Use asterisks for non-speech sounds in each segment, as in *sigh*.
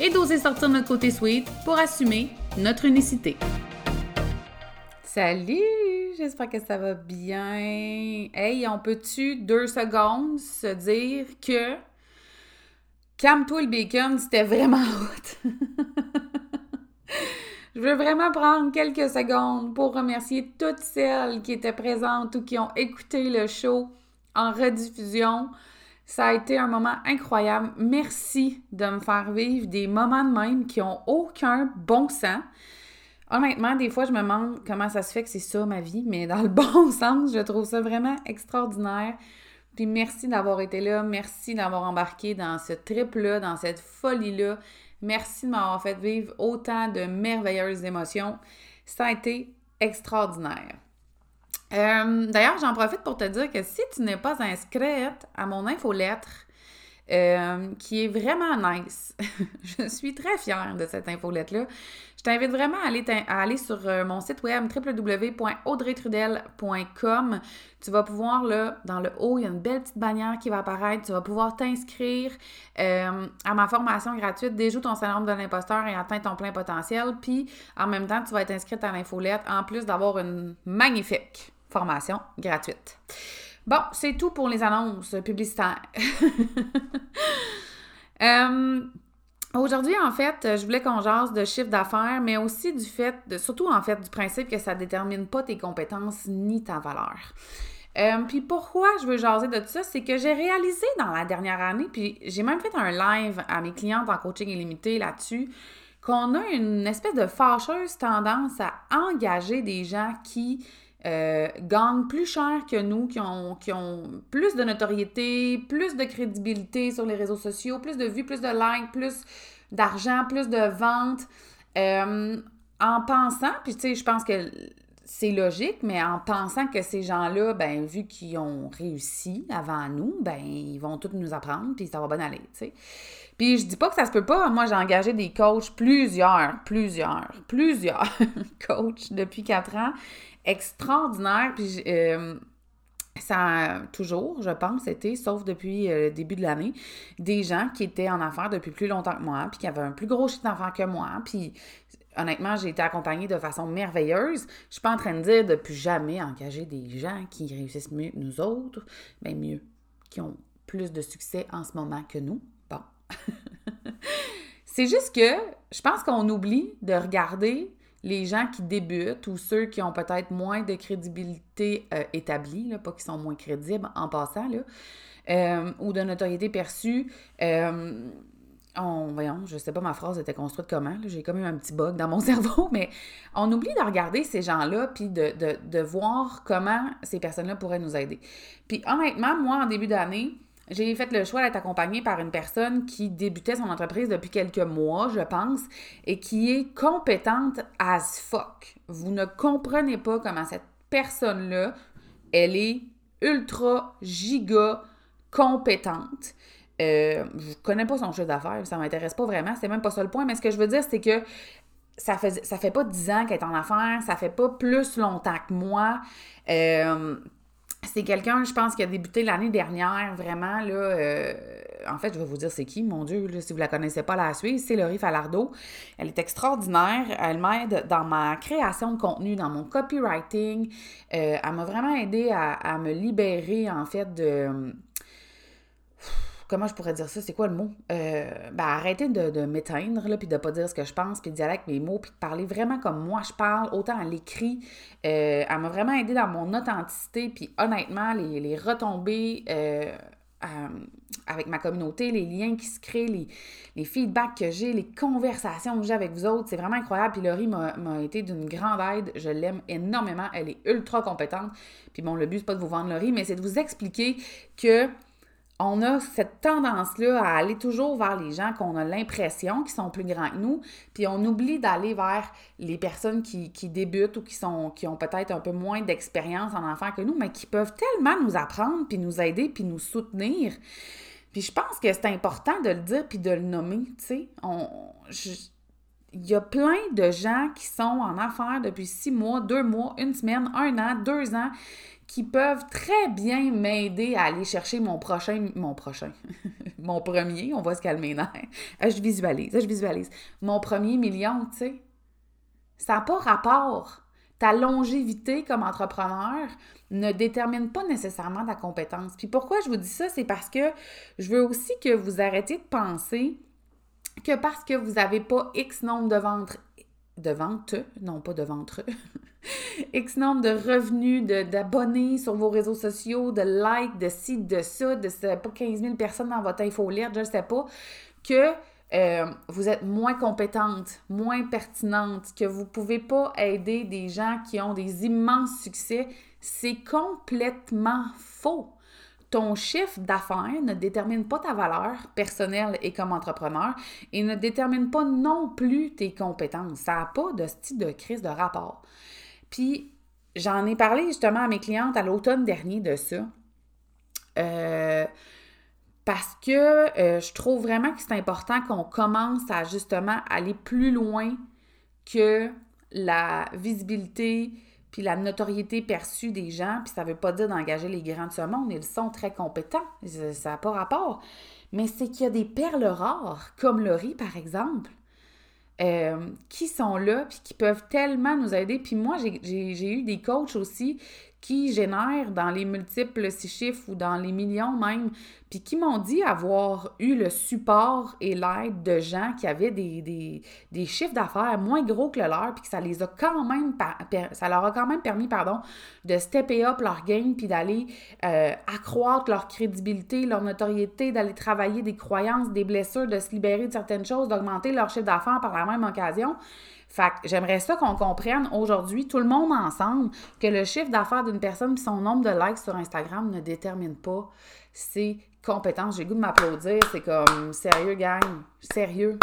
et d'oser sortir notre côté sweet pour assumer notre unicité. Salut! J'espère que ça va bien. Hey, on peut-tu deux secondes se dire que Calme-toi le bacon, c'était vraiment *laughs* hot? Je veux vraiment prendre quelques secondes pour remercier toutes celles qui étaient présentes ou qui ont écouté le show en rediffusion. Ça a été un moment incroyable. Merci de me faire vivre des moments de même qui ont aucun bon sens. Honnêtement, des fois, je me demande comment ça se fait que c'est ça ma vie, mais dans le *laughs* bon sens, je trouve ça vraiment extraordinaire. Puis merci d'avoir été là, merci d'avoir embarqué dans ce trip-là, dans cette folie-là. Merci de m'avoir fait vivre autant de merveilleuses émotions. Ça a été extraordinaire. Euh, d'ailleurs, j'en profite pour te dire que si tu n'es pas inscrite à mon infolettre, euh, qui est vraiment nice. *laughs* je suis très fière de cette infolette-là. Je t'invite vraiment à aller, sur euh, mon site web www.audreytrudel.com. Tu vas pouvoir, là, dans le haut, il y a une belle petite bannière qui va apparaître. Tu vas pouvoir t'inscrire à ma formation gratuite Déjoue ton syndrome de l'imposteur et atteins ton plein potentiel. Puis, en même temps, tu vas être inscrite à l'infolette en plus d'avoir une magnifique formation gratuite. Bon, c'est tout pour les annonces publicitaires. *laughs* Euh, aujourd'hui, en fait, je voulais qu'on jase de chiffre d'affaires, mais aussi du fait, surtout en fait, du principe que ça ne détermine pas tes compétences ni ta valeur. Euh, puis pourquoi je veux jaser de tout ça, c'est que j'ai réalisé dans la dernière année, puis j'ai même fait un live à mes clientes en coaching illimité là-dessus, qu'on a une espèce de fâcheuse tendance à engager des gens qui euh, gagnent plus cher que nous, qui ont, qui ont plus de notoriété, plus de crédibilité sur les réseaux sociaux, plus de vues, plus de likes, plus d'argent, plus de ventes, euh, en pensant, puis tu sais, je pense que c'est logique, mais en pensant que ces gens-là, ben, vu qu'ils ont réussi avant nous, ben, ils vont tous nous apprendre, puis ça va bien aller, tu sais. Puis je dis pas que ça se peut pas. Moi, j'ai engagé des coachs, plusieurs, plusieurs, plusieurs *laughs* coachs depuis quatre ans extraordinaire. Puis euh, ça a toujours, je pense, été, sauf depuis euh, le début de l'année, des gens qui étaient en affaires depuis plus longtemps que moi, puis qui avaient un plus gros chiffre d'affaires que moi. Puis honnêtement, j'ai été accompagnée de façon merveilleuse. Je suis pas en train de dire de plus jamais engager des gens qui réussissent mieux que nous autres, mais mieux, qui ont plus de succès en ce moment que nous. *laughs* C'est juste que je pense qu'on oublie de regarder les gens qui débutent ou ceux qui ont peut-être moins de crédibilité euh, établie, pas qui sont moins crédibles en passant, euh, ou de notoriété perçue, euh, on, voyons, je sais pas ma phrase était construite comment, j'ai comme eu un petit bug dans mon *laughs* cerveau, mais on oublie de regarder ces gens-là puis de, de voir comment ces personnes-là pourraient nous aider. Puis honnêtement, moi, en début d'année, j'ai fait le choix d'être accompagnée par une personne qui débutait son entreprise depuis quelques mois, je pense, et qui est compétente as fuck. Vous ne comprenez pas comment cette personne-là, elle est ultra giga compétente. Euh, je connais pas son chiffre d'affaires, ça m'intéresse pas vraiment, c'est même pas ça le point, mais ce que je veux dire, c'est que ça fait, ça fait pas 10 ans qu'elle est en affaires, ça fait pas plus longtemps que moi. Euh, c'est quelqu'un, je pense, qui a débuté l'année dernière, vraiment, là. Euh, en fait, je vais vous dire c'est qui, mon Dieu, si vous la connaissez pas, la suivre, c'est Laurie Falardeau. Elle est extraordinaire. Elle m'aide dans ma création de contenu, dans mon copywriting. Euh, elle m'a vraiment aidé à, à, me libérer, en fait, de comment je pourrais dire ça? C'est quoi le mot? Euh, ben, arrêter de, de m'éteindre, puis de pas dire ce que je pense, puis de dire mes mots, puis de parler vraiment comme moi je parle, autant à l'écrit. Euh, elle m'a vraiment aidé dans mon authenticité, puis honnêtement, les, les retombées euh, avec ma communauté, les liens qui se créent, les, les feedbacks que j'ai, les conversations que j'ai avec vous autres, c'est vraiment incroyable. Puis Laurie m'a été d'une grande aide. Je l'aime énormément. Elle est ultra compétente. Puis bon, le but, c'est pas de vous vendre Laurie, mais c'est de vous expliquer que on a cette tendance-là à aller toujours vers les gens qu'on a l'impression qui sont plus grands que nous, puis on oublie d'aller vers les personnes qui, débutent ou qui, sont, qui ont peut-être un peu moins d'expérience en enfant que nous, mais qui peuvent tellement nous apprendre, puis nous aider, puis nous soutenir. Puis je pense que c'est important de le dire, puis de le nommer, tu sais. Il y a plein de gens qui sont en affaires depuis six mois, deux mois, une semaine, un an, deux ans, qui peuvent très bien m'aider à aller chercher mon prochain, mon prochain, *laughs* mon premier, on va se calmer là. Je visualise, je visualise. Mon premier million, tu sais. Ça n'a pas rapport. Ta longévité comme entrepreneur ne détermine pas nécessairement ta compétence. Puis pourquoi je vous dis ça? C'est parce que je veux aussi que vous arrêtiez de penser que parce que vous n'avez pas X nombre de ventes, de ventes, non pas de ventre, *laughs* X nombre de revenus, d'abonnés sur vos réseaux sociaux, de likes, de ci, de ça, de pas 15 000 personnes dans votre infolette, je ne sais pas, que euh, vous êtes moins compétente, moins pertinente, que vous ne pouvez pas aider des gens qui ont des immenses succès, c'est complètement faux. Ton chiffre d'affaires ne détermine pas ta valeur personnelle et comme entrepreneur et ne détermine pas non plus tes compétences. Ça n'a pas de style de crise de rapport. Puis j'en ai parlé justement à mes clientes à l'automne dernier de ça. Euh, parce que euh, je trouve vraiment que c'est important qu'on commence à justement aller plus loin que la visibilité puis la notoriété perçue des gens. Puis ça ne veut pas dire d'engager les grands de ce monde, ils sont très compétents, ça n'a pas rapport. Mais c'est qu'il y a des perles rares, comme Laurie par exemple, euh, qui sont là, puis qui peuvent tellement nous aider. Puis moi, j'ai eu des coachs aussi qui génèrent dans les multiples six chiffres ou dans les millions même, puis qui m'ont dit avoir eu le support et l'aide de gens qui avaient des, chiffres d'affaires moins gros que le leur, puis que ça les a quand même, leur a quand même permis, de stepper up leur game, puis d'aller euh, accroître leur crédibilité, leur notoriété, d'aller travailler des croyances, des blessures, de se libérer de certaines choses, d'augmenter leur chiffre d'affaires par la même occasion. Fait que j'aimerais ça qu'on comprenne aujourd'hui, tout le monde ensemble, que le chiffre d'affaires d'une personne et son nombre de likes sur Instagram ne détermine pas ses compétences. J'ai goût de m'applaudir. C'est comme, sérieux, gang, sérieux.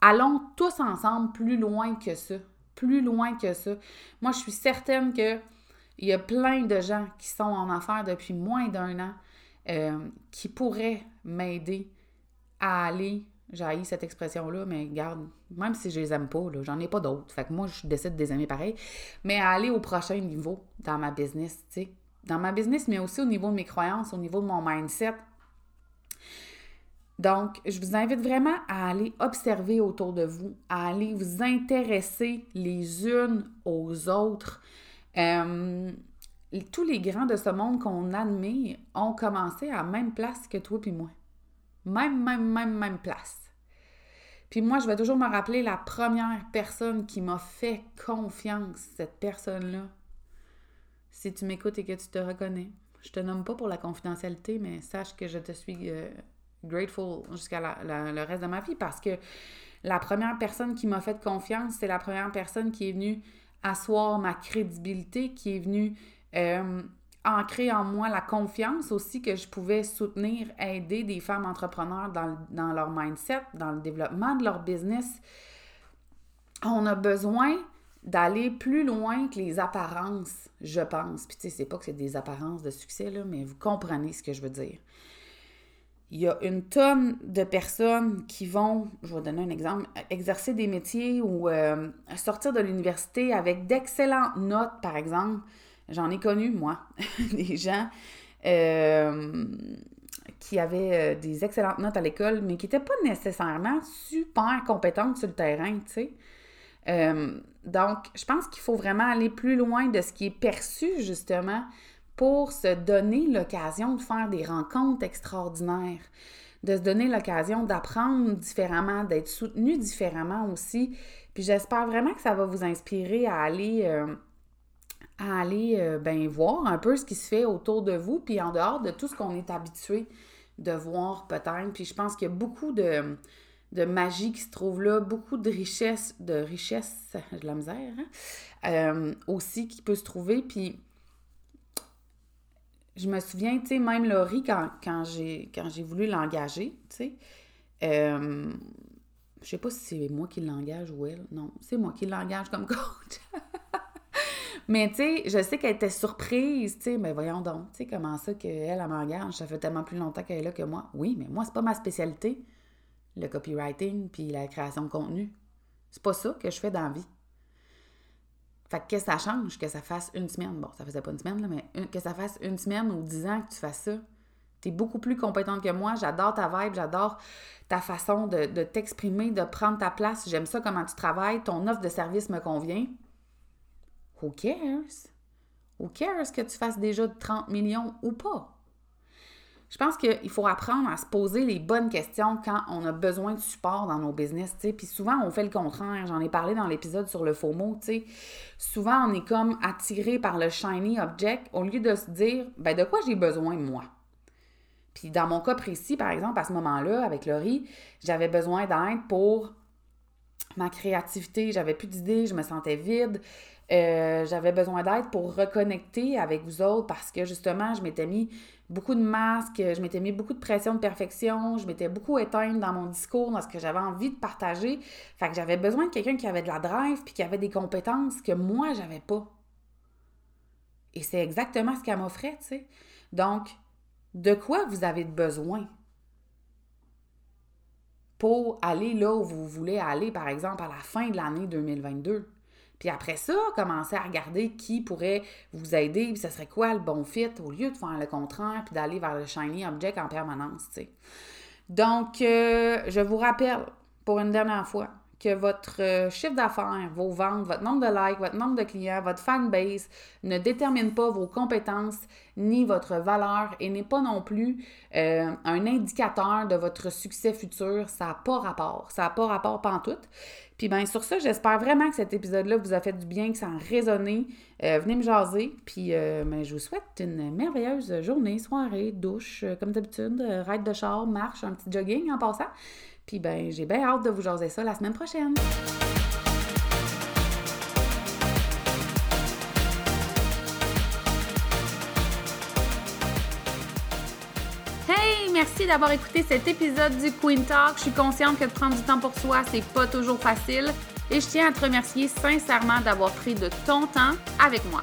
Allons tous ensemble plus loin que ça. Plus loin que ça. Moi, je suis certaine que il y a plein de gens qui sont en affaires depuis moins d'un an euh, qui pourraient m'aider à aller j'ai cette expression-là, mais garde, même si je les aime pas, j'en ai pas d'autres. Fait que moi, je décide de les aimer pareil. Mais à aller au prochain niveau dans ma business, tu sais. Dans ma business, mais aussi au niveau de mes croyances, au niveau de mon mindset. Donc, je vous invite vraiment à aller observer autour de vous, à aller vous intéresser les unes aux autres. Euh, tous les grands de ce monde qu'on admire ont commencé à la même place que toi puis moi. Même, même, même, même place. Puis moi, je vais toujours me rappeler la première personne qui m'a fait confiance, cette personne-là. Si tu m'écoutes et que tu te reconnais, je te nomme pas pour la confidentialité, mais sache que je te suis euh, grateful jusqu'à le reste de ma vie parce que la première personne qui m'a fait confiance, c'est la première personne qui est venue asseoir ma crédibilité, qui est venue euh, ancrer en moi la confiance aussi que je pouvais soutenir, aider des femmes entrepreneurs dans, leur mindset, dans le développement de leur business. On a besoin d'aller plus loin que les apparences, je pense. Puis tu sais, c'est pas que c'est des apparences de succès, là, mais vous comprenez ce que je veux dire. Il y a une tonne de personnes qui vont, je vais donner un exemple, exercer des métiers ou euh, sortir de l'université avec d'excellentes notes, par exemple, J'en ai connu, moi, *laughs* des gens euh, qui avaient euh, des excellentes notes à l'école, mais qui n'étaient pas nécessairement super compétentes sur le terrain, tu sais. Euh, donc, je pense qu'il faut vraiment aller plus loin de ce qui est perçu, justement, pour se donner l'occasion de faire des rencontres extraordinaires, de se donner l'occasion d'apprendre différemment, d'être soutenu différemment aussi. Puis j'espère vraiment que ça va vous inspirer à aller à aller euh, ben, voir un peu ce qui se fait autour de vous, puis en dehors de tout ce qu'on est habitué de voir peut-être. Puis je pense qu'il y a beaucoup de, de, magie qui se trouve là, beaucoup de richesse, de richesse, *laughs* de la misère, hein, euh, aussi qui peut se trouver. Puis je me souviens, tu sais, même Laurie, quand, quand j'ai voulu l'engager, tu sais, euh, je sais pas si c'est moi qui l'engage ou elle. Non, c'est moi qui l'engage comme coach. *laughs* mais tu sais, je sais qu'elle était surprise, tu sais, mais voyons donc, tu sais, comment ça qu'elle, elle, m'engage, ça fait tellement plus longtemps qu'elle est là que moi. Oui, mais moi, c'est pas ma spécialité, le copywriting puis la création de contenu. C'est pas ça que je fais dans la vie. Fait que, que ça change que ça fasse une semaine. Bon, ça faisait pas une semaine, là, mais que ça fasse une semaine ou dix ans que tu fasses ça. Tu es beaucoup plus compétente que moi. J'adore ta vibe, j'adore ta façon de, de t'exprimer, de prendre ta place. J'aime ça comment tu travailles. Ton offre de service me convient. Who cares? Who cares que tu fasses déjà 30 millions ou pas? Je pense qu'il faut apprendre à se poser les bonnes questions quand on a besoin de support dans nos business. Puis souvent, on fait le contraire. J'en ai parlé dans l'épisode sur le faux mot. Souvent, on est comme attiré par le shiny object au lieu de se dire, ben de quoi j'ai besoin, moi? Puis dans mon cas précis, par exemple, à ce moment-là, avec Laurie, j'avais besoin d'aide pour ma créativité. J'avais plus d'idées, je me sentais vide. Euh, j'avais besoin d'aide pour reconnecter avec vous autres parce que justement, je m'étais mis beaucoup de masques, je m'étais mis beaucoup de pression de perfection, je m'étais beaucoup éteinte dans mon discours, dans ce que j'avais envie de partager. Fait que j'avais besoin de quelqu'un qui avait de la drive puis qui avait des compétences que moi, j'avais pas. Et c'est exactement ce qu'elle m'offrait, tu sais. Donc, de quoi vous avez besoin? Pour aller là où vous voulez aller, par exemple, à la fin de l'année 2022? Puis après ça, commencer à regarder qui pourrait vous aider, puis ce serait quoi le bon fit, au lieu de faire le contraire, puis d'aller vers le shiny object en permanence. Donc, euh, je vous rappelle, pour une dernière fois, que votre euh, chiffre d'affaires, vos ventes, votre nombre de likes, votre nombre de clients, votre fanbase ne détermine pas vos compétences ni votre valeur et n'est pas non plus euh, un indicateur de votre succès futur. Ça n'a pas rapport. Ça n'a pas rapport pantoute. Puis bien, sur ça, j'espère vraiment que cet épisode-là vous a fait du bien, que ça a résonné. Euh, venez me jaser. Puis ben, je vous souhaite une merveilleuse journée, soirée, douche, comme d'habitude, ride de char, marche, un petit jogging en passant. Puis ben, j'ai bien hâte de vous jaser ça la semaine prochaine. Hey, merci d'avoir écouté cet épisode du Queen Talk. Je suis consciente que de prendre du temps pour soi, c'est pas toujours facile. Et je tiens à te remercier sincèrement d'avoir pris de ton temps avec moi.